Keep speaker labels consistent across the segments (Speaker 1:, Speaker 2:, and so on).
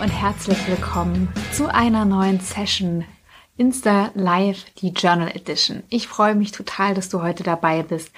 Speaker 1: und herzlich willkommen zu einer neuen Session Insta Live, die Journal Edition. Ich freue mich total, dass du heute dabei bist.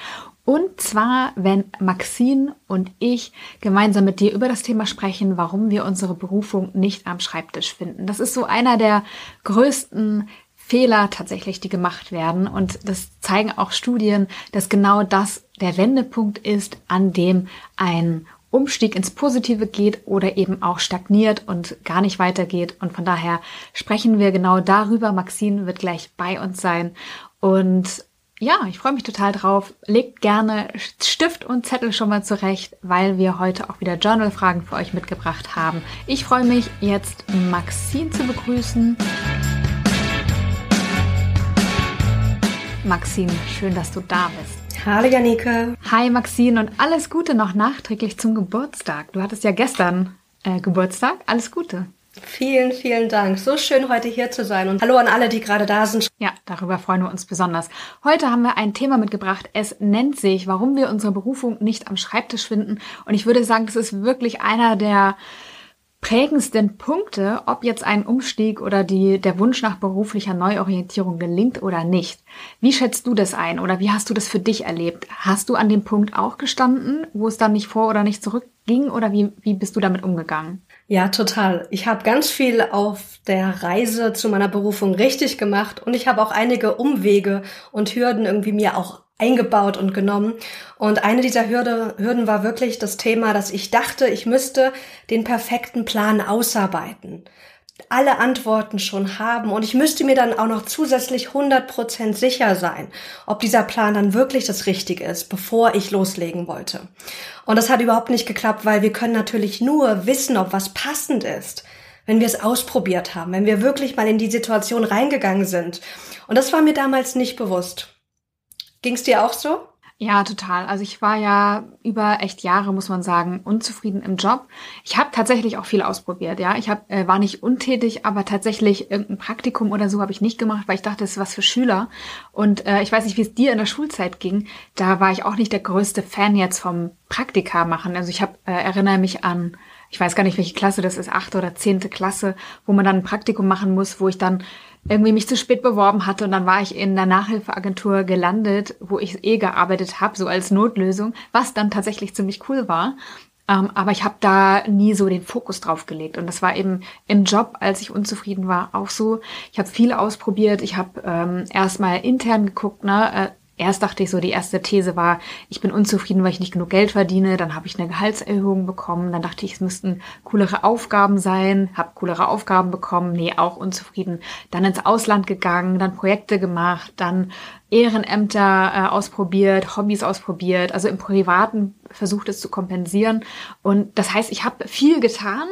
Speaker 1: Und zwar, wenn Maxine und ich gemeinsam mit dir über das Thema sprechen, warum wir unsere Berufung nicht am Schreibtisch finden. Das ist so einer der größten Fehler tatsächlich, die gemacht werden. Und das zeigen auch Studien, dass genau das der Wendepunkt ist, an dem ein Umstieg ins Positive geht oder eben auch stagniert und gar nicht weitergeht. Und von daher sprechen wir genau darüber. Maxine wird gleich bei uns sein. Und ja, ich freue mich total drauf. Legt gerne Stift und Zettel schon mal zurecht, weil wir heute auch wieder Journal-Fragen für euch mitgebracht haben. Ich freue mich jetzt, Maxine zu begrüßen. Maxine, schön, dass du da bist.
Speaker 2: Hallo Janike.
Speaker 1: Hi Maxine und alles Gute noch nachträglich zum Geburtstag. Du hattest ja gestern äh, Geburtstag. Alles Gute.
Speaker 2: Vielen, vielen Dank. So schön heute hier zu sein und hallo an alle, die gerade da sind.
Speaker 1: Ja, darüber freuen wir uns besonders. Heute haben wir ein Thema mitgebracht. Es nennt sich, warum wir unsere Berufung nicht am Schreibtisch finden. Und ich würde sagen, das ist wirklich einer der prägendsten Punkte, ob jetzt ein Umstieg oder die, der Wunsch nach beruflicher Neuorientierung gelingt oder nicht. Wie schätzt du das ein oder wie hast du das für dich erlebt? Hast du an dem Punkt auch gestanden, wo es dann nicht vor oder nicht zurück ging oder wie, wie bist du damit umgegangen?
Speaker 2: Ja, total. Ich habe ganz viel auf der Reise zu meiner Berufung richtig gemacht und ich habe auch einige Umwege und Hürden irgendwie mir auch eingebaut und genommen. Und eine dieser Hürde, Hürden war wirklich das Thema, dass ich dachte, ich müsste den perfekten Plan ausarbeiten alle Antworten schon haben und ich müsste mir dann auch noch zusätzlich 100% sicher sein, ob dieser Plan dann wirklich das Richtige ist, bevor ich loslegen wollte. Und das hat überhaupt nicht geklappt, weil wir können natürlich nur wissen, ob was passend ist, wenn wir es ausprobiert haben, wenn wir wirklich mal in die Situation reingegangen sind. Und das war mir damals nicht bewusst. Ging es dir auch so?
Speaker 1: Ja, total. Also ich war ja über echt Jahre, muss man sagen, unzufrieden im Job. Ich habe tatsächlich auch viel ausprobiert, ja. Ich hab, äh, war nicht untätig, aber tatsächlich irgendein Praktikum oder so habe ich nicht gemacht, weil ich dachte, das ist was für Schüler. Und äh, ich weiß nicht, wie es dir in der Schulzeit ging. Da war ich auch nicht der größte Fan jetzt vom Praktika machen. Also ich hab, äh, erinnere mich an ich weiß gar nicht, welche Klasse das ist, achte oder zehnte Klasse, wo man dann ein Praktikum machen muss, wo ich dann irgendwie mich zu spät beworben hatte und dann war ich in der Nachhilfeagentur gelandet, wo ich eh gearbeitet habe, so als Notlösung, was dann tatsächlich ziemlich cool war. Ähm, aber ich habe da nie so den Fokus drauf gelegt. Und das war eben im Job, als ich unzufrieden war, auch so. Ich habe viel ausprobiert. Ich habe ähm, erstmal intern geguckt, ne, äh, Erst dachte ich so, die erste These war, ich bin unzufrieden, weil ich nicht genug Geld verdiene. Dann habe ich eine Gehaltserhöhung bekommen. Dann dachte ich, es müssten coolere Aufgaben sein. Habe coolere Aufgaben bekommen. Nee, auch unzufrieden. Dann ins Ausland gegangen, dann Projekte gemacht, dann Ehrenämter äh, ausprobiert, Hobbys ausprobiert. Also im Privaten versucht es zu kompensieren. Und das heißt, ich habe viel getan.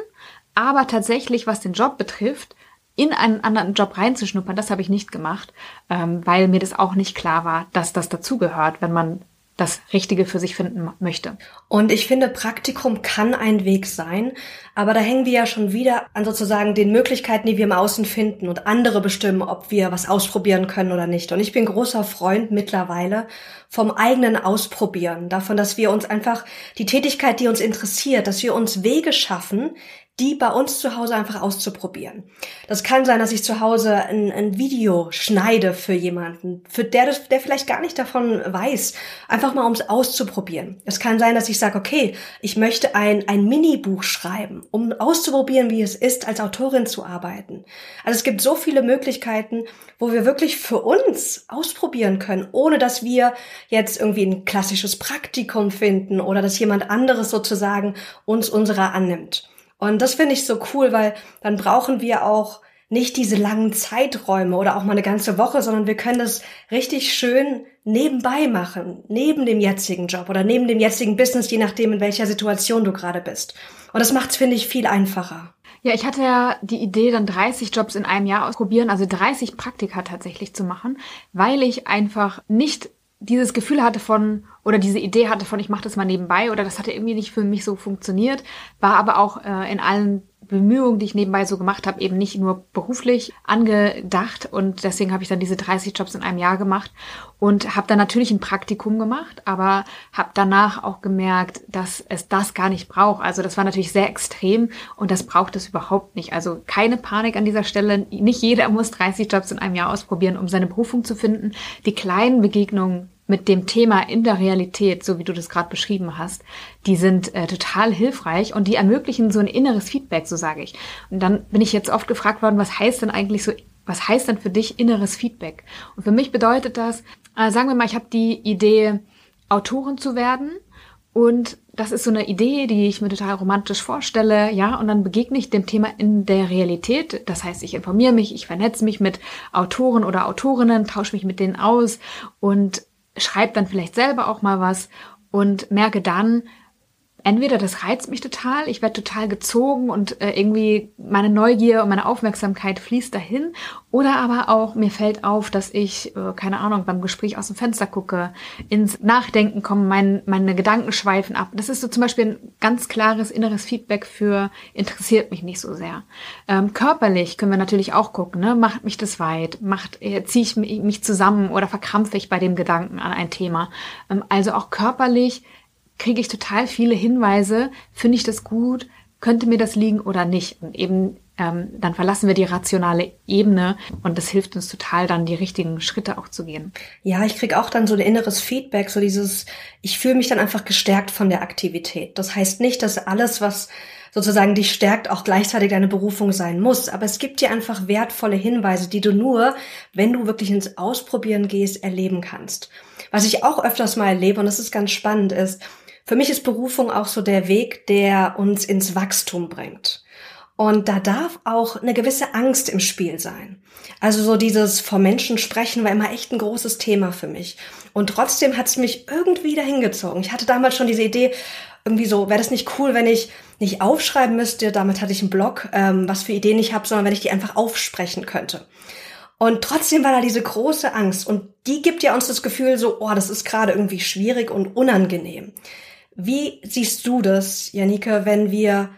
Speaker 1: Aber tatsächlich, was den Job betrifft, in einen anderen Job reinzuschnuppern, das habe ich nicht gemacht, ähm, weil mir das auch nicht klar war, dass das dazugehört, wenn man das Richtige für sich finden möchte.
Speaker 2: Und ich finde, Praktikum kann ein Weg sein, aber da hängen wir ja schon wieder an sozusagen den Möglichkeiten, die wir im Außen finden und andere bestimmen, ob wir was ausprobieren können oder nicht. Und ich bin großer Freund mittlerweile vom eigenen Ausprobieren, davon, dass wir uns einfach die Tätigkeit, die uns interessiert, dass wir uns Wege schaffen, die bei uns zu Hause einfach auszuprobieren. Das kann sein, dass ich zu Hause ein, ein Video schneide für jemanden, für der, der vielleicht gar nicht davon weiß, einfach mal um es auszuprobieren. Es kann sein, dass ich sage, okay, ich möchte ein, ein Mini-Buch schreiben, um auszuprobieren, wie es ist, als Autorin zu arbeiten. Also es gibt so viele Möglichkeiten, wo wir wirklich für uns ausprobieren können, ohne dass wir jetzt irgendwie ein klassisches Praktikum finden oder dass jemand anderes sozusagen uns unserer annimmt. Und das finde ich so cool, weil dann brauchen wir auch nicht diese langen Zeiträume oder auch mal eine ganze Woche, sondern wir können das richtig schön nebenbei machen, neben dem jetzigen Job oder neben dem jetzigen Business, je nachdem, in welcher Situation du gerade bist. Und das macht es, finde ich, viel einfacher.
Speaker 1: Ja, ich hatte ja die Idee, dann 30 Jobs in einem Jahr ausprobieren, also 30 Praktika tatsächlich zu machen, weil ich einfach nicht dieses Gefühl hatte von, oder diese Idee hatte von, ich mache das mal nebenbei oder das hatte irgendwie nicht für mich so funktioniert, war aber auch äh, in allen Bemühungen, die ich nebenbei so gemacht habe, eben nicht nur beruflich angedacht und deswegen habe ich dann diese 30 Jobs in einem Jahr gemacht und habe dann natürlich ein Praktikum gemacht, aber habe danach auch gemerkt, dass es das gar nicht braucht. Also das war natürlich sehr extrem und das braucht es überhaupt nicht. Also keine Panik an dieser Stelle. Nicht jeder muss 30 Jobs in einem Jahr ausprobieren, um seine Berufung zu finden. Die kleinen Begegnungen mit dem Thema in der Realität, so wie du das gerade beschrieben hast, die sind äh, total hilfreich und die ermöglichen so ein inneres Feedback, so sage ich. Und dann bin ich jetzt oft gefragt worden, was heißt denn eigentlich so, was heißt denn für dich inneres Feedback? Und für mich bedeutet das, äh, sagen wir mal, ich habe die Idee, Autorin zu werden und das ist so eine Idee, die ich mir total romantisch vorstelle, ja, und dann begegne ich dem Thema in der Realität. Das heißt, ich informiere mich, ich vernetze mich mit Autoren oder Autorinnen, tausche mich mit denen aus und schreibe dann vielleicht selber auch mal was und merke dann, entweder das reizt mich total, ich werde total gezogen und äh, irgendwie meine Neugier und meine Aufmerksamkeit fließt dahin, oder aber auch mir fällt auf, dass ich, äh, keine Ahnung, beim Gespräch aus dem Fenster gucke, ins Nachdenken komme, mein, meine Gedanken schweifen ab. Das ist so zum Beispiel ein ganz klares inneres Feedback für interessiert mich nicht so sehr. Ähm, körperlich können wir natürlich auch gucken, ne? macht mich das weit, macht, äh, ziehe ich mich zusammen oder verkrampfe ich bei dem Gedanken an ein Thema. Ähm, also auch körperlich kriege ich total viele Hinweise, finde ich das gut, könnte mir das liegen oder nicht. Und eben ähm, dann verlassen wir die rationale Ebene und das hilft uns total, dann die richtigen Schritte auch zu gehen.
Speaker 2: Ja, ich kriege auch dann so ein inneres Feedback, so dieses, ich fühle mich dann einfach gestärkt von der Aktivität. Das heißt nicht, dass alles, was sozusagen dich stärkt, auch gleichzeitig deine Berufung sein muss. Aber es gibt dir einfach wertvolle Hinweise, die du nur, wenn du wirklich ins Ausprobieren gehst, erleben kannst. Was ich auch öfters mal erlebe, und das ist ganz spannend, ist, für mich ist Berufung auch so der Weg, der uns ins Wachstum bringt. Und da darf auch eine gewisse Angst im Spiel sein. Also so dieses vor Menschen sprechen war immer echt ein großes Thema für mich. Und trotzdem hat es mich irgendwie dahin gezogen. Ich hatte damals schon diese Idee, irgendwie so, wäre das nicht cool, wenn ich nicht aufschreiben müsste, damit hatte ich einen Blog, ähm, was für Ideen ich habe, sondern wenn ich die einfach aufsprechen könnte. Und trotzdem war da diese große Angst und die gibt ja uns das Gefühl so, oh, das ist gerade irgendwie schwierig und unangenehm. Wie siehst du das, Janike, wenn wir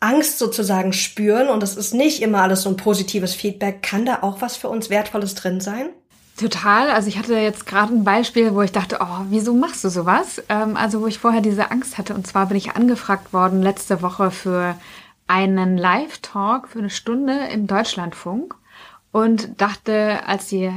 Speaker 2: Angst sozusagen spüren und das ist nicht immer alles so ein positives Feedback, kann da auch was für uns Wertvolles drin sein?
Speaker 1: Total. Also ich hatte jetzt gerade ein Beispiel, wo ich dachte, oh, wieso machst du sowas? Ähm, also wo ich vorher diese Angst hatte. Und zwar bin ich angefragt worden letzte Woche für einen Live-Talk für eine Stunde im Deutschlandfunk und dachte, als die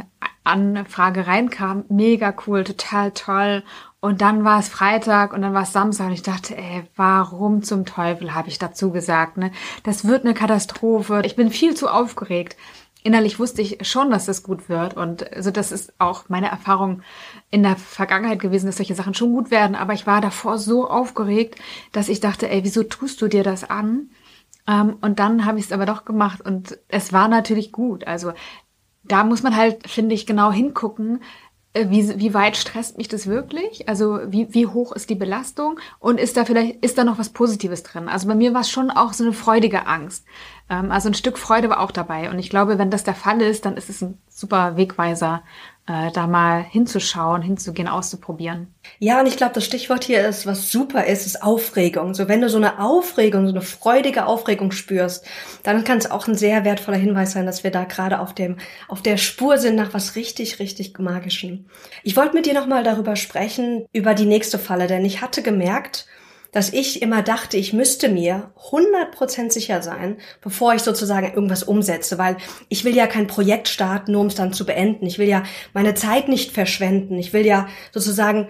Speaker 1: Anfrage reinkam, mega cool, total toll. Und dann war es Freitag und dann war es Samstag und ich dachte, ey, warum zum Teufel habe ich dazu gesagt, ne? Das wird eine Katastrophe. Ich bin viel zu aufgeregt. Innerlich wusste ich schon, dass das gut wird und also das ist auch meine Erfahrung in der Vergangenheit gewesen, dass solche Sachen schon gut werden. Aber ich war davor so aufgeregt, dass ich dachte, ey, wieso tust du dir das an? Ähm, und dann habe ich es aber doch gemacht und es war natürlich gut. Also da muss man halt, finde ich, genau hingucken, wie, wie weit stresst mich das wirklich? Also wie, wie hoch ist die Belastung? Und ist da vielleicht, ist da noch was Positives drin? Also bei mir war es schon auch so eine freudige Angst. Ähm, also ein Stück Freude war auch dabei. Und ich glaube, wenn das der Fall ist, dann ist es ein super Wegweiser, äh, da mal hinzuschauen, hinzugehen, auszuprobieren.
Speaker 2: Ja, und ich glaube, das Stichwort hier ist, was super ist, ist Aufregung. So, wenn du so eine Aufregung, so eine freudige Aufregung spürst, dann kann es auch ein sehr wertvoller Hinweis sein, dass wir da gerade auf dem, auf der Spur sind nach was richtig, richtig Magischem. Ich wollte mit dir nochmal darüber sprechen, über die nächste Falle, denn ich hatte gemerkt, dass ich immer dachte, ich müsste mir 100% sicher sein, bevor ich sozusagen irgendwas umsetze, weil ich will ja kein Projekt starten, nur um es dann zu beenden. Ich will ja meine Zeit nicht verschwenden. Ich will ja sozusagen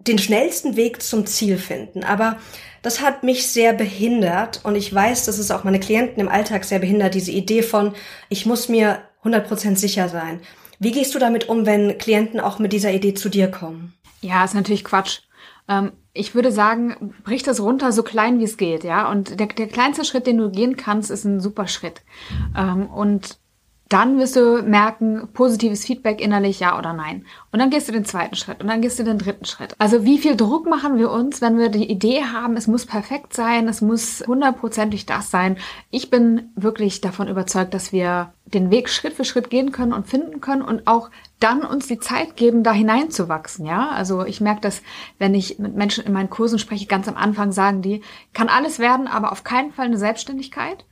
Speaker 2: den schnellsten Weg zum Ziel finden. Aber das hat mich sehr behindert und ich weiß, dass es auch meine Klienten im Alltag sehr behindert, diese Idee von, ich muss mir 100% sicher sein. Wie gehst du damit um, wenn Klienten auch mit dieser Idee zu dir kommen?
Speaker 1: Ja, ist natürlich Quatsch. Ähm, ich würde sagen, brich das runter so klein wie es geht, ja. Und der, der kleinste Schritt, den du gehen kannst, ist ein super Schritt. Ähm, und dann wirst du merken, positives Feedback innerlich, ja oder nein. Und dann gehst du den zweiten Schritt und dann gehst du den dritten Schritt. Also wie viel Druck machen wir uns, wenn wir die Idee haben, es muss perfekt sein, es muss hundertprozentig das sein. Ich bin wirklich davon überzeugt, dass wir den Weg Schritt für Schritt gehen können und finden können und auch dann uns die Zeit geben, da hineinzuwachsen, ja. Also ich merke das, wenn ich mit Menschen in meinen Kursen spreche, ganz am Anfang sagen die, kann alles werden, aber auf keinen Fall eine Selbstständigkeit.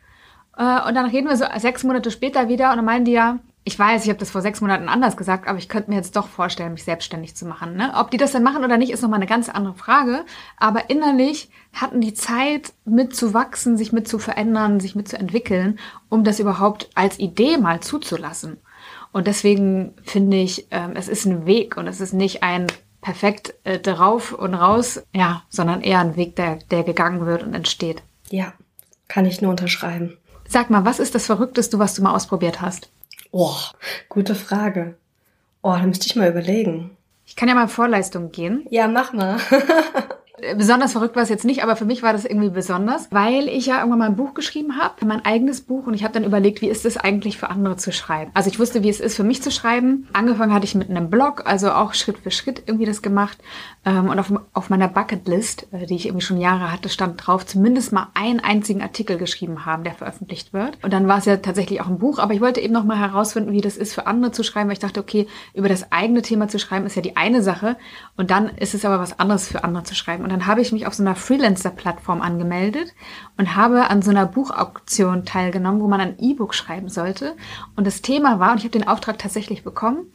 Speaker 1: Äh, und dann reden wir so sechs Monate später wieder und dann meinen die ja, ich weiß, ich habe das vor sechs Monaten anders gesagt, aber ich könnte mir jetzt doch vorstellen, mich selbstständig zu machen. Ne? Ob die das dann machen oder nicht, ist nochmal eine ganz andere Frage. Aber innerlich hatten die Zeit, mitzuwachsen, sich mit zu verändern, sich mit zu entwickeln, um das überhaupt als Idee mal zuzulassen. Und deswegen finde ich, ähm, es ist ein Weg und es ist nicht ein perfekt äh, drauf und raus, ja, sondern eher ein Weg, der, der gegangen wird und entsteht.
Speaker 2: Ja, kann ich nur unterschreiben.
Speaker 1: Sag mal, was ist das Verrückteste, was du mal ausprobiert hast?
Speaker 2: Oh, gute Frage. Oh, da müsste ich mal überlegen.
Speaker 1: Ich kann ja mal in Vorleistung gehen.
Speaker 2: Ja, mach mal.
Speaker 1: besonders verrückt war es jetzt nicht, aber für mich war das irgendwie besonders, weil ich ja irgendwann mal ein Buch geschrieben habe, mein eigenes Buch und ich habe dann überlegt, wie ist es eigentlich für andere zu schreiben. Also ich wusste, wie es ist für mich zu schreiben. Angefangen hatte ich mit einem Blog, also auch Schritt für Schritt irgendwie das gemacht ähm, und auf, auf meiner Bucketlist, äh, die ich irgendwie schon Jahre hatte, stand drauf, zumindest mal einen einzigen Artikel geschrieben haben, der veröffentlicht wird. Und dann war es ja tatsächlich auch ein Buch, aber ich wollte eben noch mal herausfinden, wie das ist für andere zu schreiben, weil ich dachte, okay, über das eigene Thema zu schreiben ist ja die eine Sache und dann ist es aber was anderes für andere zu schreiben. Und dann habe ich mich auf so einer Freelancer-Plattform angemeldet und habe an so einer Buchauktion teilgenommen, wo man ein E-Book schreiben sollte. Und das Thema war, und ich habe den Auftrag tatsächlich bekommen,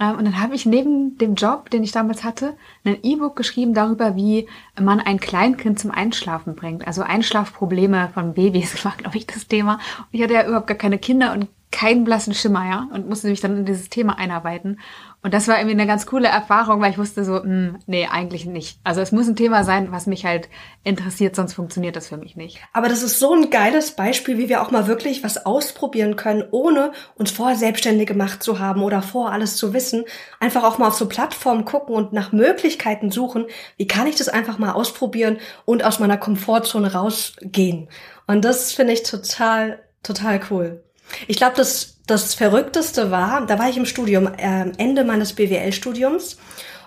Speaker 1: ähm, und dann habe ich neben dem Job, den ich damals hatte, ein E-Book geschrieben darüber, wie man ein Kleinkind zum Einschlafen bringt. Also Einschlafprobleme von Babys war, glaube ich, das Thema. Und ich hatte ja überhaupt gar keine Kinder und keinen blassen Schimmer, ja, und musste mich dann in dieses Thema einarbeiten. Und das war irgendwie eine ganz coole Erfahrung, weil ich wusste so, mh, hm, nee, eigentlich nicht. Also es muss ein Thema sein, was mich halt interessiert, sonst funktioniert das für mich nicht.
Speaker 2: Aber das ist so ein geiles Beispiel, wie wir auch mal wirklich was ausprobieren können, ohne uns vorher selbstständig gemacht zu haben oder vorher alles zu wissen. Einfach auch mal auf so Plattformen gucken und nach Möglichkeiten suchen. Wie kann ich das einfach mal ausprobieren und aus meiner Komfortzone rausgehen? Und das finde ich total, total cool. Ich glaube, das, das Verrückteste war, da war ich im Studium, äh, Ende meines BWL-Studiums.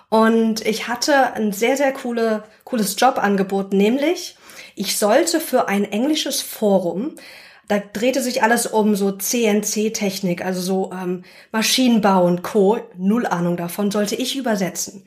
Speaker 2: Und ich hatte ein sehr, sehr coole, cooles Jobangebot, nämlich ich sollte für ein englisches Forum, da drehte sich alles um so CNC-Technik, also so ähm, Maschinenbau und Co. Null Ahnung davon, sollte ich übersetzen.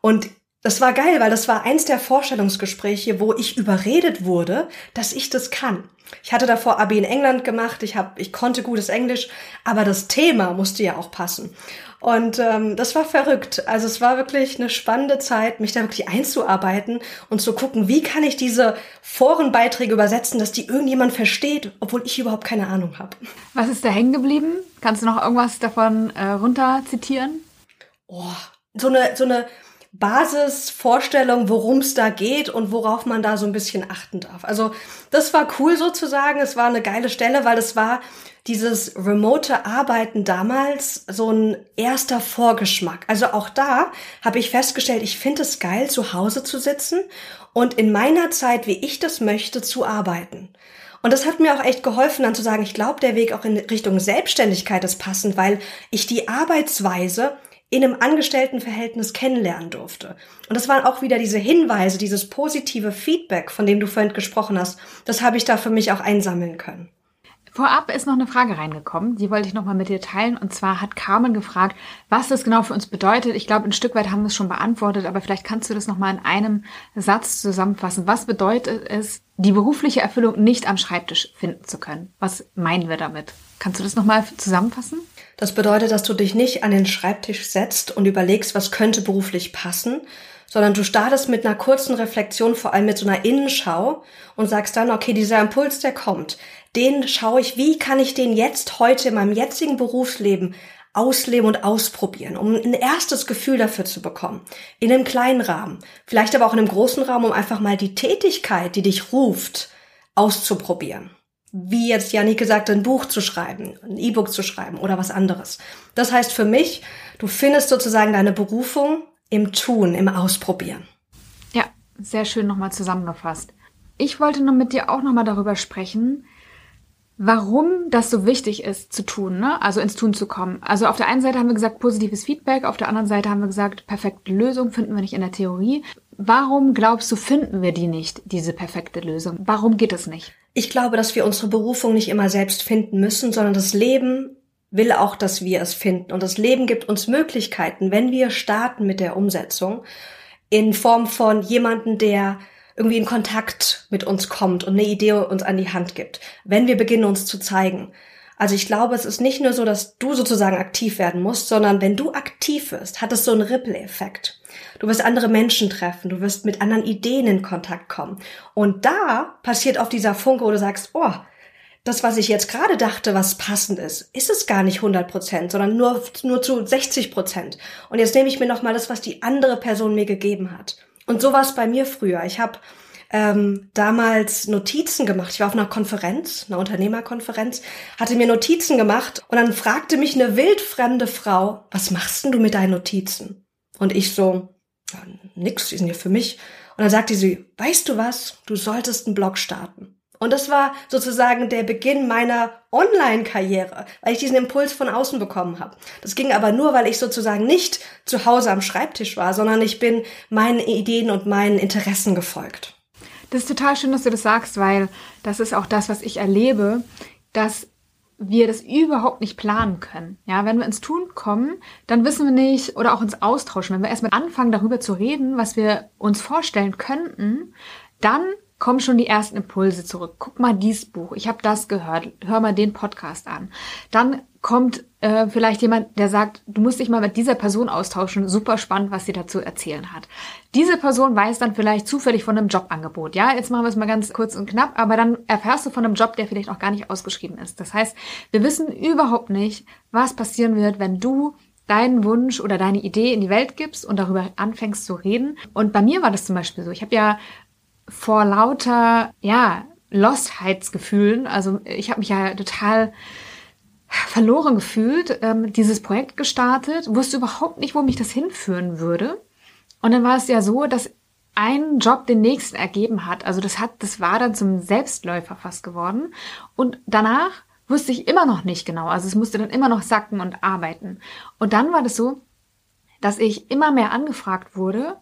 Speaker 2: Und das war geil, weil das war eins der Vorstellungsgespräche, wo ich überredet wurde, dass ich das kann. Ich hatte davor Abi in England gemacht, ich hab, ich konnte gutes Englisch, aber das Thema musste ja auch passen. Und ähm, das war verrückt. Also es war wirklich eine spannende Zeit, mich da wirklich einzuarbeiten und zu gucken, wie kann ich diese Forenbeiträge übersetzen, dass die irgendjemand versteht, obwohl ich überhaupt keine Ahnung habe.
Speaker 1: Was ist da hängen geblieben? Kannst du noch irgendwas davon äh, runter zitieren?
Speaker 2: Oh, so eine, so eine Basisvorstellung, worum es da geht und worauf man da so ein bisschen achten darf. Also das war cool sozusagen. Es war eine geile Stelle, weil es war dieses remote Arbeiten damals so ein erster Vorgeschmack. Also auch da habe ich festgestellt, ich finde es geil, zu Hause zu sitzen und in meiner Zeit, wie ich das möchte, zu arbeiten. Und das hat mir auch echt geholfen, dann zu sagen, ich glaube, der Weg auch in Richtung Selbstständigkeit ist passend, weil ich die Arbeitsweise in einem Angestelltenverhältnis kennenlernen durfte. Und das waren auch wieder diese Hinweise, dieses positive Feedback, von dem du vorhin gesprochen hast. Das habe ich da für mich auch einsammeln können.
Speaker 1: Vorab ist noch eine Frage reingekommen, die wollte ich nochmal mit dir teilen. Und zwar hat Carmen gefragt, was das genau für uns bedeutet. Ich glaube, ein Stück weit haben wir es schon beantwortet, aber vielleicht kannst du das nochmal in einem Satz zusammenfassen. Was bedeutet es, die berufliche Erfüllung nicht am Schreibtisch finden zu können? Was meinen wir damit? Kannst du das nochmal zusammenfassen?
Speaker 2: Das bedeutet, dass du dich nicht an den Schreibtisch setzt und überlegst, was könnte beruflich passen, sondern du startest mit einer kurzen Reflexion, vor allem mit so einer Innenschau und sagst dann, okay, dieser Impuls, der kommt, den schaue ich, wie kann ich den jetzt heute in meinem jetzigen Berufsleben ausleben und ausprobieren, um ein erstes Gefühl dafür zu bekommen. In einem kleinen Rahmen, vielleicht aber auch in einem großen Rahmen, um einfach mal die Tätigkeit, die dich ruft, auszuprobieren wie jetzt Janik gesagt, ein Buch zu schreiben, ein E-Book zu schreiben oder was anderes. Das heißt für mich, du findest sozusagen deine Berufung im Tun, im Ausprobieren.
Speaker 1: Ja, sehr schön nochmal zusammengefasst. Ich wollte nur mit dir auch nochmal darüber sprechen, warum das so wichtig ist zu tun, ne? also ins Tun zu kommen. Also auf der einen Seite haben wir gesagt positives Feedback, auf der anderen Seite haben wir gesagt perfekte Lösung finden wir nicht in der Theorie. Warum glaubst du, finden wir die nicht, diese perfekte Lösung? Warum geht es nicht?
Speaker 2: Ich glaube, dass wir unsere Berufung nicht immer selbst finden müssen, sondern das Leben will auch, dass wir es finden. Und das Leben gibt uns Möglichkeiten, wenn wir starten mit der Umsetzung, in Form von jemanden, der irgendwie in Kontakt mit uns kommt und eine Idee uns an die Hand gibt, wenn wir beginnen uns zu zeigen. Also ich glaube, es ist nicht nur so, dass du sozusagen aktiv werden musst, sondern wenn du aktiv wirst, hat es so einen Ripple-Effekt. Du wirst andere Menschen treffen, du wirst mit anderen Ideen in Kontakt kommen. Und da passiert auf dieser Funke, wo du sagst, oh, das, was ich jetzt gerade dachte, was passend ist, ist es gar nicht 100 Prozent, sondern nur, nur zu 60 Prozent. Und jetzt nehme ich mir nochmal das, was die andere Person mir gegeben hat. Und so war es bei mir früher. Ich habe ähm, damals Notizen gemacht. Ich war auf einer Konferenz, einer Unternehmerkonferenz, hatte mir Notizen gemacht und dann fragte mich eine wildfremde Frau, was machst denn du mit deinen Notizen? Und ich so, nix, die sind ja für mich. Und dann sagte sie, weißt du was, du solltest einen Blog starten. Und das war sozusagen der Beginn meiner Online-Karriere, weil ich diesen Impuls von außen bekommen habe. Das ging aber nur, weil ich sozusagen nicht zu Hause am Schreibtisch war, sondern ich bin meinen Ideen und meinen Interessen gefolgt.
Speaker 1: Das ist total schön, dass du das sagst, weil das ist auch das, was ich erlebe, dass wir das überhaupt nicht planen können. Ja, wenn wir ins Tun kommen, dann wissen wir nicht oder auch ins Austauschen. Wenn wir erstmal anfangen, darüber zu reden, was wir uns vorstellen könnten, dann kommen schon die ersten Impulse zurück. Guck mal dies Buch, ich habe das gehört, hör mal den Podcast an. Dann kommt äh, vielleicht jemand, der sagt, du musst dich mal mit dieser Person austauschen, super spannend, was sie dazu erzählen hat. Diese Person weiß dann vielleicht zufällig von einem Jobangebot. Ja, jetzt machen wir es mal ganz kurz und knapp, aber dann erfährst du von einem Job, der vielleicht auch gar nicht ausgeschrieben ist. Das heißt, wir wissen überhaupt nicht, was passieren wird, wenn du deinen Wunsch oder deine Idee in die Welt gibst und darüber anfängst zu reden. Und bei mir war das zum Beispiel so. Ich habe ja vor lauter, ja, Lostheitsgefühlen, also ich habe mich ja total verloren gefühlt, ähm, dieses Projekt gestartet, wusste überhaupt nicht, wo mich das hinführen würde. Und dann war es ja so, dass ein Job den nächsten ergeben hat. Also das hat, das war dann zum Selbstläufer fast geworden. Und danach wusste ich immer noch nicht genau. Also es musste dann immer noch sacken und arbeiten. Und dann war das so, dass ich immer mehr angefragt wurde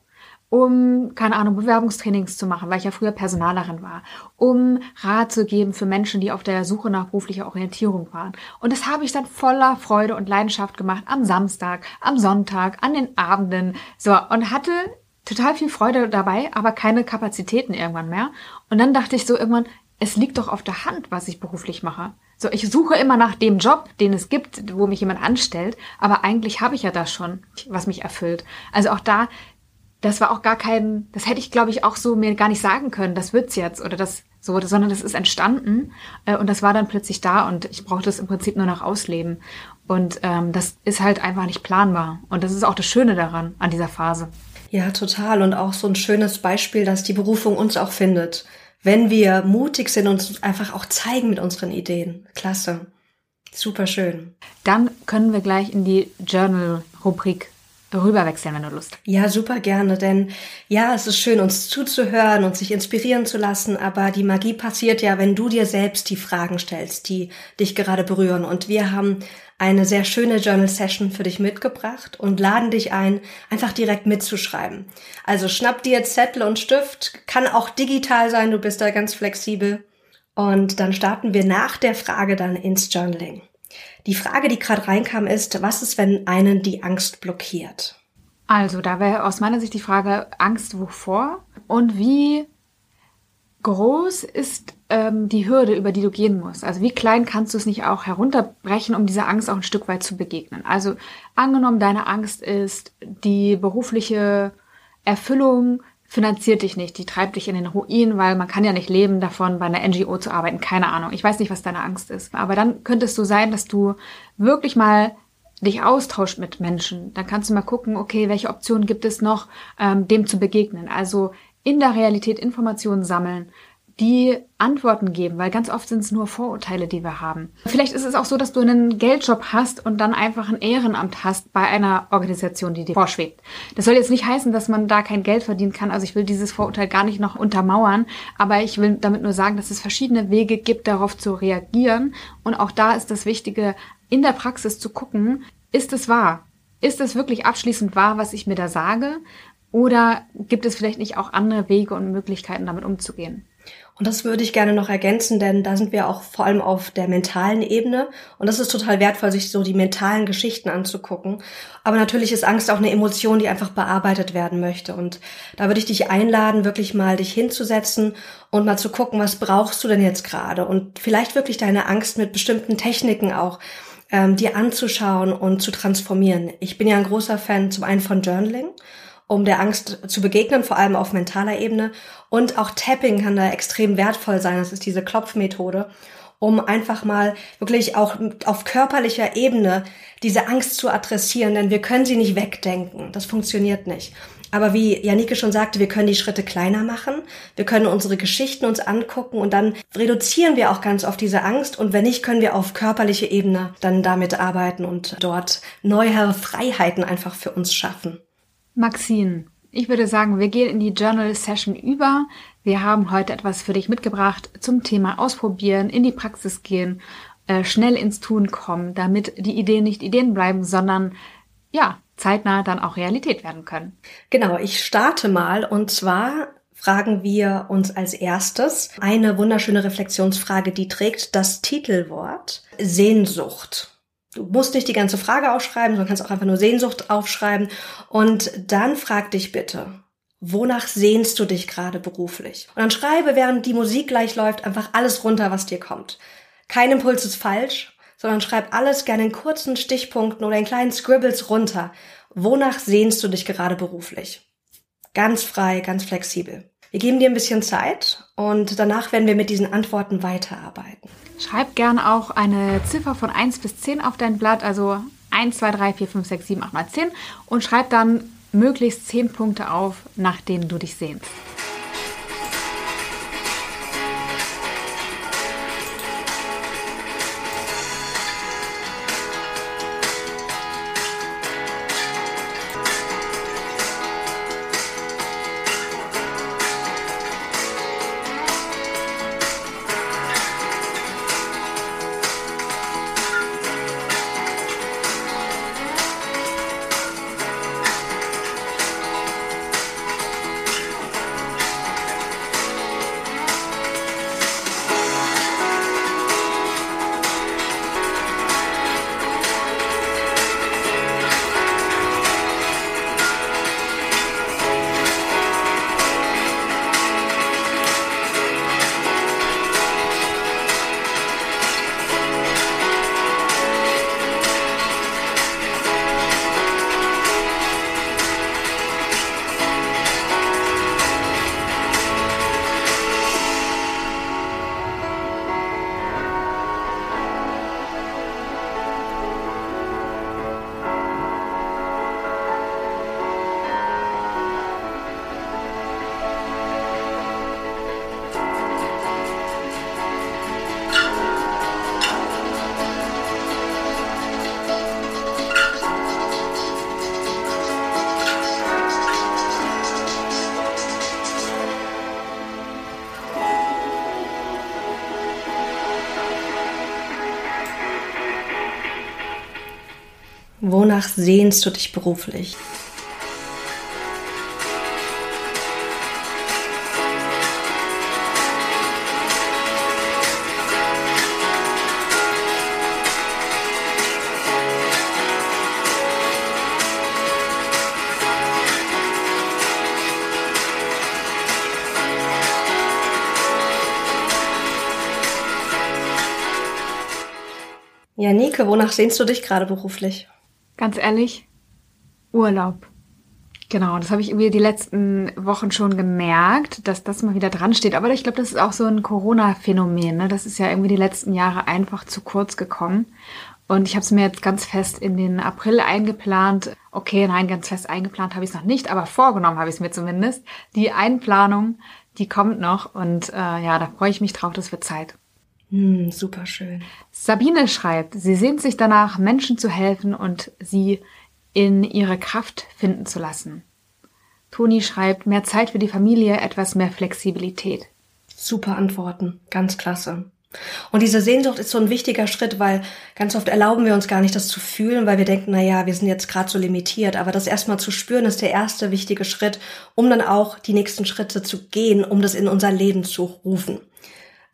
Speaker 1: um, keine Ahnung, Bewerbungstrainings zu machen, weil ich ja früher Personalerin war, um Rat zu geben für Menschen, die auf der Suche nach beruflicher Orientierung waren. Und das habe ich dann voller Freude und Leidenschaft gemacht am Samstag, am Sonntag, an den Abenden, so, und hatte total viel Freude dabei, aber keine Kapazitäten irgendwann mehr. Und dann dachte ich so irgendwann, es liegt doch auf der Hand, was ich beruflich mache. So, ich suche immer nach dem Job, den es gibt, wo mich jemand anstellt, aber eigentlich habe ich ja das schon, was mich erfüllt. Also auch da das war auch gar kein, das hätte ich, glaube ich, auch so mir gar nicht sagen können, das wird's jetzt oder das so, sondern das ist entstanden äh, und das war dann plötzlich da und ich brauchte es im Prinzip nur noch ausleben. Und ähm, das ist halt einfach nicht planbar. Und das ist auch das Schöne daran, an dieser Phase.
Speaker 2: Ja, total. Und auch so ein schönes Beispiel, dass die Berufung uns auch findet. Wenn wir mutig sind und uns einfach auch zeigen mit unseren Ideen. Klasse. Super schön.
Speaker 1: Dann können wir gleich in die Journal-Rubrik rüberwechseln, wenn du Lust.
Speaker 2: Ja, super gerne, denn ja, es ist schön, uns zuzuhören und sich inspirieren zu lassen, aber die Magie passiert ja, wenn du dir selbst die Fragen stellst, die dich gerade berühren. Und wir haben eine sehr schöne Journal Session für dich mitgebracht und laden dich ein, einfach direkt mitzuschreiben. Also schnapp dir Zettel und Stift, kann auch digital sein, du bist da ganz flexibel. Und dann starten wir nach der Frage dann ins Journaling. Die Frage, die gerade reinkam, ist, was ist, wenn einen die Angst blockiert?
Speaker 1: Also, da wäre aus meiner Sicht die Frage, Angst wovor? Und wie groß ist ähm, die Hürde, über die du gehen musst? Also wie klein kannst du es nicht auch herunterbrechen, um dieser Angst auch ein Stück weit zu begegnen? Also angenommen, deine Angst ist die berufliche Erfüllung finanziert dich nicht, die treibt dich in den Ruin, weil man kann ja nicht leben davon, bei einer NGO zu arbeiten. Keine Ahnung. Ich weiß nicht, was deine Angst ist. Aber dann könnte es so sein, dass du wirklich mal dich austauscht mit Menschen. Dann kannst du mal gucken, okay, welche Optionen gibt es noch, ähm, dem zu begegnen. Also in der Realität Informationen sammeln, die Antworten geben, weil ganz oft sind es nur Vorurteile, die wir haben. Vielleicht ist es auch so, dass du einen Geldjob hast und dann einfach ein Ehrenamt hast bei einer Organisation, die dir vorschwebt. Das soll jetzt nicht heißen, dass man da kein Geld verdienen kann. Also ich will dieses Vorurteil gar nicht noch untermauern, aber ich will damit nur sagen, dass es verschiedene Wege gibt, darauf zu reagieren. Und auch da ist das Wichtige, in der Praxis zu gucken, ist es wahr? Ist es wirklich abschließend wahr, was ich mir da sage? Oder gibt es vielleicht nicht auch andere Wege und Möglichkeiten, damit umzugehen?
Speaker 2: Und das würde ich gerne noch ergänzen, denn da sind wir auch vor allem auf der mentalen Ebene. Und das ist total wertvoll, sich so die mentalen Geschichten anzugucken. Aber natürlich ist Angst auch eine Emotion, die einfach bearbeitet werden möchte. Und da würde ich dich einladen, wirklich mal dich hinzusetzen und mal zu gucken, was brauchst du denn jetzt gerade? Und vielleicht wirklich deine Angst mit bestimmten Techniken auch ähm, dir anzuschauen und zu transformieren. Ich bin ja ein großer Fan zum einen von Journaling um der Angst zu begegnen, vor allem auf mentaler Ebene. Und auch Tapping kann da extrem wertvoll sein. Das ist diese Klopfmethode, um einfach mal wirklich auch auf körperlicher Ebene diese Angst zu adressieren, denn wir können sie nicht wegdenken. Das funktioniert nicht. Aber wie Janike schon sagte, wir können die Schritte kleiner machen. Wir können unsere Geschichten uns angucken und dann reduzieren wir auch ganz oft diese Angst. Und wenn nicht, können wir auf körperliche Ebene dann damit arbeiten und dort neue Freiheiten einfach für uns schaffen.
Speaker 1: Maxine, ich würde sagen, wir gehen in die Journal Session über. Wir haben heute etwas für dich mitgebracht zum Thema Ausprobieren, in die Praxis gehen, äh, schnell ins Tun kommen, damit die Ideen nicht Ideen bleiben, sondern ja, zeitnah dann auch Realität werden können.
Speaker 2: Genau, ich starte mal und zwar fragen wir uns als erstes eine wunderschöne Reflexionsfrage, die trägt das Titelwort Sehnsucht. Du musst nicht die ganze Frage aufschreiben, sondern kannst auch einfach nur Sehnsucht aufschreiben. Und dann frag dich bitte, wonach sehnst du dich gerade beruflich? Und dann schreibe, während die Musik gleich läuft, einfach alles runter, was dir kommt. Kein Impuls ist falsch, sondern schreib alles gerne in kurzen Stichpunkten oder in kleinen Scribbles runter. Wonach sehnst du dich gerade beruflich? Ganz frei, ganz flexibel. Wir geben dir ein bisschen Zeit und danach werden wir mit diesen Antworten weiterarbeiten.
Speaker 1: Schreib gern auch eine Ziffer von 1 bis 10 auf dein Blatt, also 1, 2, 3, 4, 5, 6, 7, 8 mal 10 und schreib dann möglichst 10 Punkte auf, nach denen du dich sehnst.
Speaker 2: Wonach sehnst du dich beruflich? Ja, Nike, wonach sehnst du dich gerade beruflich?
Speaker 1: Ganz ehrlich, Urlaub. Genau, das habe ich irgendwie die letzten Wochen schon gemerkt, dass das mal wieder dran steht. Aber ich glaube, das ist auch so ein Corona-Phänomen. Ne? Das ist ja irgendwie die letzten Jahre einfach zu kurz gekommen. Und ich habe es mir jetzt ganz fest in den April eingeplant. Okay, nein, ganz fest eingeplant habe ich es noch nicht, aber vorgenommen habe ich es mir zumindest. Die Einplanung, die kommt noch und äh, ja, da freue ich mich drauf, das wird Zeit.
Speaker 2: Hm, super schön.
Speaker 1: Sabine schreibt, sie sehnt sich danach, Menschen zu helfen und sie in ihre Kraft finden zu lassen. Toni schreibt, mehr Zeit für die Familie, etwas mehr Flexibilität.
Speaker 2: Super Antworten, ganz klasse. Und diese Sehnsucht ist so ein wichtiger Schritt, weil ganz oft erlauben wir uns gar nicht, das zu fühlen, weil wir denken, na ja, wir sind jetzt gerade so limitiert. Aber das erstmal zu spüren, ist der erste wichtige Schritt, um dann auch die nächsten Schritte zu gehen, um das in unser Leben zu rufen.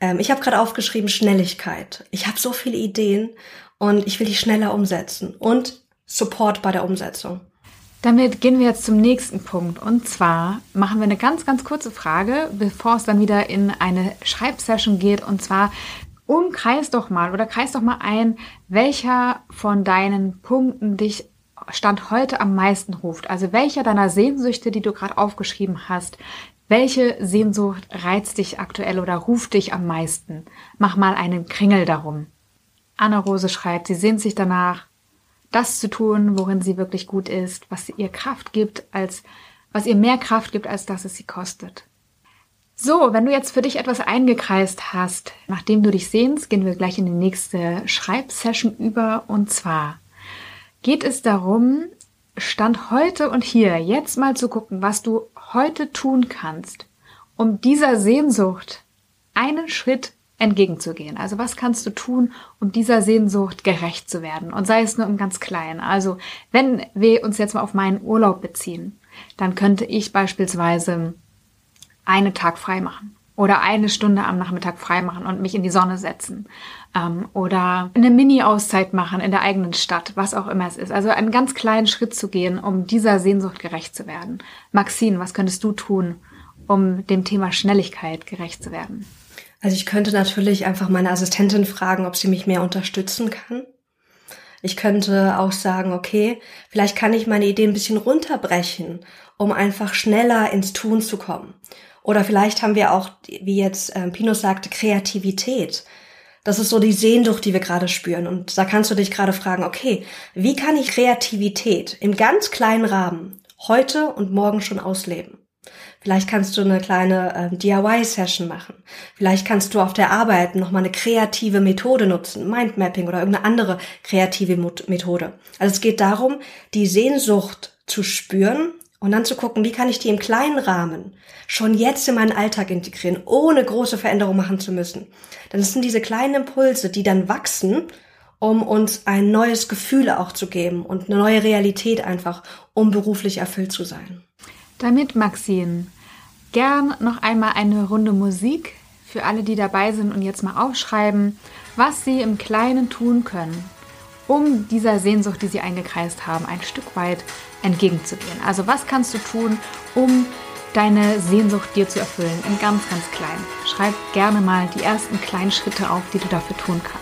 Speaker 2: Ähm, ich habe gerade aufgeschrieben Schnelligkeit. Ich habe so viele Ideen und ich will die schneller umsetzen und Support bei der Umsetzung.
Speaker 1: Damit gehen wir jetzt zum nächsten Punkt. Und zwar machen wir eine ganz, ganz kurze Frage, bevor es dann wieder in eine Schreibsession geht. Und zwar umkreis doch mal oder kreis doch mal ein, welcher von deinen Punkten dich Stand heute am meisten ruft. Also welcher deiner Sehnsüchte, die du gerade aufgeschrieben hast, welche Sehnsucht reizt dich aktuell oder ruft dich am meisten? Mach mal einen Kringel darum. Anna Rose schreibt, sie sehnt sich danach, das zu tun, worin sie wirklich gut ist, was ihr Kraft gibt, als was ihr mehr Kraft gibt, als dass es sie kostet. So, wenn du jetzt für dich etwas eingekreist hast, nachdem du dich sehnst, gehen wir gleich in die nächste Schreibsession über. Und zwar geht es darum, Stand heute und hier jetzt mal zu gucken, was du heute tun kannst, um dieser Sehnsucht einen Schritt entgegenzugehen. Also was kannst du tun, um dieser Sehnsucht gerecht zu werden? Und sei es nur im ganz Kleinen. Also wenn wir uns jetzt mal auf meinen Urlaub beziehen, dann könnte ich beispielsweise einen Tag frei machen oder eine Stunde am Nachmittag frei machen und mich in die Sonne setzen ähm, oder eine Mini-Auszeit machen in der eigenen Stadt, was auch immer es ist. Also einen ganz kleinen Schritt zu gehen, um dieser Sehnsucht gerecht zu werden. Maxine, was könntest du tun, um dem Thema Schnelligkeit gerecht zu werden?
Speaker 2: Also ich könnte natürlich einfach meine Assistentin fragen, ob sie mich mehr unterstützen kann. Ich könnte auch sagen, okay, vielleicht kann ich meine Idee ein bisschen runterbrechen, um einfach schneller ins Tun zu kommen. Oder vielleicht haben wir auch, wie jetzt äh, Pino sagte, Kreativität. Das ist so die Sehnsucht, die wir gerade spüren. Und da kannst du dich gerade fragen, okay, wie kann ich Kreativität im ganz kleinen Rahmen heute und morgen schon ausleben? Vielleicht kannst du eine kleine äh, DIY-Session machen. Vielleicht kannst du auf der Arbeit nochmal eine kreative Methode nutzen, Mindmapping oder irgendeine andere kreative Methode. Also es geht darum, die Sehnsucht zu spüren und dann zu gucken, wie kann ich die im kleinen Rahmen schon jetzt in meinen Alltag integrieren, ohne große Veränderungen machen zu müssen. Dann sind diese kleinen Impulse, die dann wachsen, um uns ein neues Gefühl auch zu geben und eine neue Realität einfach, um beruflich erfüllt zu sein.
Speaker 1: Damit, Maxine, gern noch einmal eine Runde Musik für alle, die dabei sind und jetzt mal aufschreiben, was sie im Kleinen tun können, um dieser Sehnsucht, die sie eingekreist haben, ein Stück weit entgegenzugehen. Also was kannst du tun, um deine Sehnsucht dir zu erfüllen, in ganz, ganz klein. Schreib gerne mal die ersten kleinen Schritte auf, die du dafür tun kannst.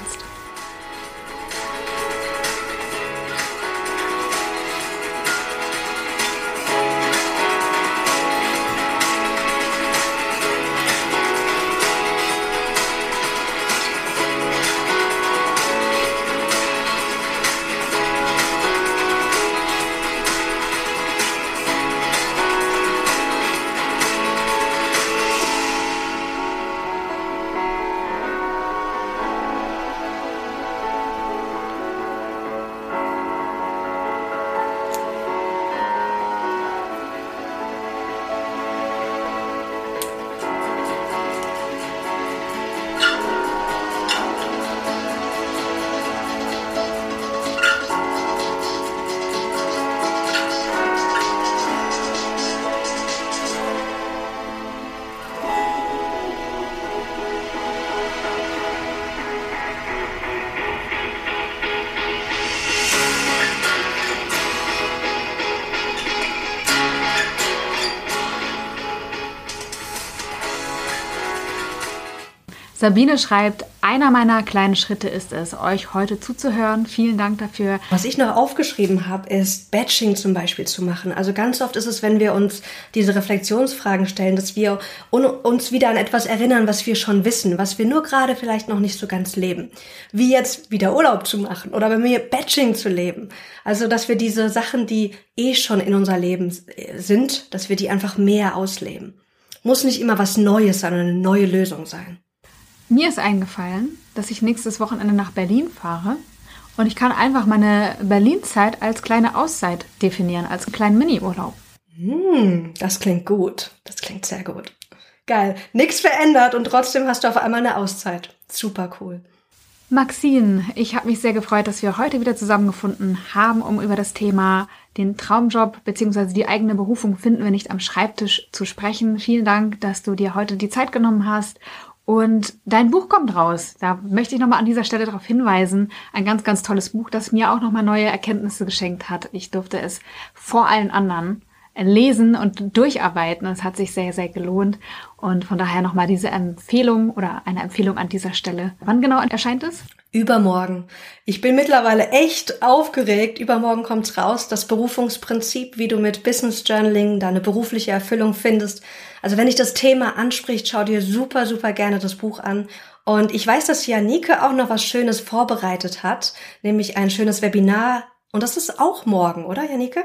Speaker 1: Sabine schreibt, einer meiner kleinen Schritte ist es, euch heute zuzuhören. Vielen Dank dafür.
Speaker 2: Was ich noch aufgeschrieben habe, ist Batching zum Beispiel zu machen. Also ganz oft ist es, wenn wir uns diese Reflexionsfragen stellen, dass wir uns wieder an etwas erinnern, was wir schon wissen, was wir nur gerade vielleicht noch nicht so ganz leben. Wie jetzt wieder Urlaub zu machen oder bei mir Batching zu leben. Also, dass wir diese Sachen, die eh schon in unser Leben sind, dass wir die einfach mehr ausleben. Muss nicht immer was Neues sein, eine neue Lösung sein.
Speaker 1: Mir ist eingefallen, dass ich nächstes Wochenende nach Berlin fahre und ich kann einfach meine Berlin-Zeit als kleine Auszeit definieren, als kleinen Mini-Urlaub.
Speaker 2: Hm, das klingt gut. Das klingt sehr gut. Geil. Nichts verändert und trotzdem hast du auf einmal eine Auszeit. Super cool.
Speaker 1: Maxine, ich habe mich sehr gefreut, dass wir heute wieder zusammengefunden haben, um über das Thema den Traumjob bzw. die eigene Berufung finden wir nicht am Schreibtisch zu sprechen. Vielen Dank, dass du dir heute die Zeit genommen hast und dein Buch kommt raus. Da möchte ich nochmal an dieser Stelle darauf hinweisen. Ein ganz, ganz tolles Buch, das mir auch nochmal neue Erkenntnisse geschenkt hat. Ich durfte es vor allen anderen lesen und durcharbeiten. Es hat sich sehr, sehr gelohnt. Und von daher nochmal diese Empfehlung oder eine Empfehlung an dieser Stelle. Wann genau erscheint es?
Speaker 2: Übermorgen. Ich bin mittlerweile echt aufgeregt. Übermorgen kommt's raus. Das Berufungsprinzip, wie du mit Business Journaling deine berufliche Erfüllung findest. Also wenn dich das Thema anspricht, schau dir super, super gerne das Buch an. Und ich weiß, dass Janike auch noch was Schönes vorbereitet hat, nämlich ein schönes Webinar. Und das ist auch morgen, oder Janike?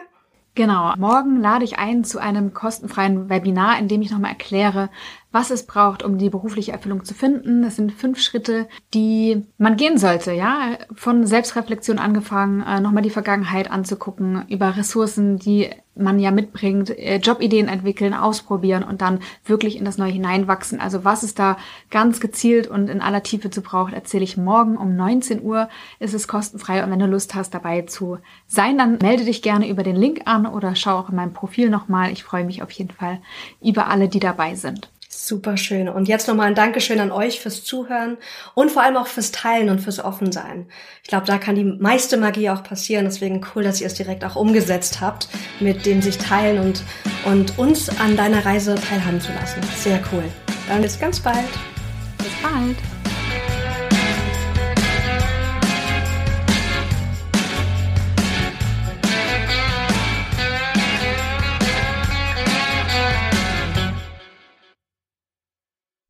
Speaker 1: Genau. Morgen lade ich ein zu einem kostenfreien Webinar, in dem ich nochmal erkläre, was es braucht, um die berufliche Erfüllung zu finden. Das sind fünf Schritte, die man gehen sollte, ja. Von Selbstreflexion angefangen, äh, nochmal die Vergangenheit anzugucken, über Ressourcen, die man ja mitbringt, äh, Jobideen entwickeln, ausprobieren und dann wirklich in das Neue hineinwachsen. Also was es da ganz gezielt und in aller Tiefe zu braucht, erzähle ich morgen um 19 Uhr. Ist es kostenfrei und wenn du Lust hast, dabei zu sein, dann melde dich gerne über den Link an oder schau auch in meinem Profil nochmal. Ich freue mich auf jeden Fall über alle, die dabei sind.
Speaker 2: Super schön. Und jetzt nochmal ein Dankeschön an euch fürs Zuhören und vor allem auch fürs Teilen und fürs Offensein. Ich glaube, da kann die meiste Magie auch passieren. Deswegen cool, dass ihr es direkt auch umgesetzt habt, mit dem sich teilen und, und uns an deiner Reise teilhaben zu lassen. Sehr cool. Dann bis ganz bald.
Speaker 1: Bis bald.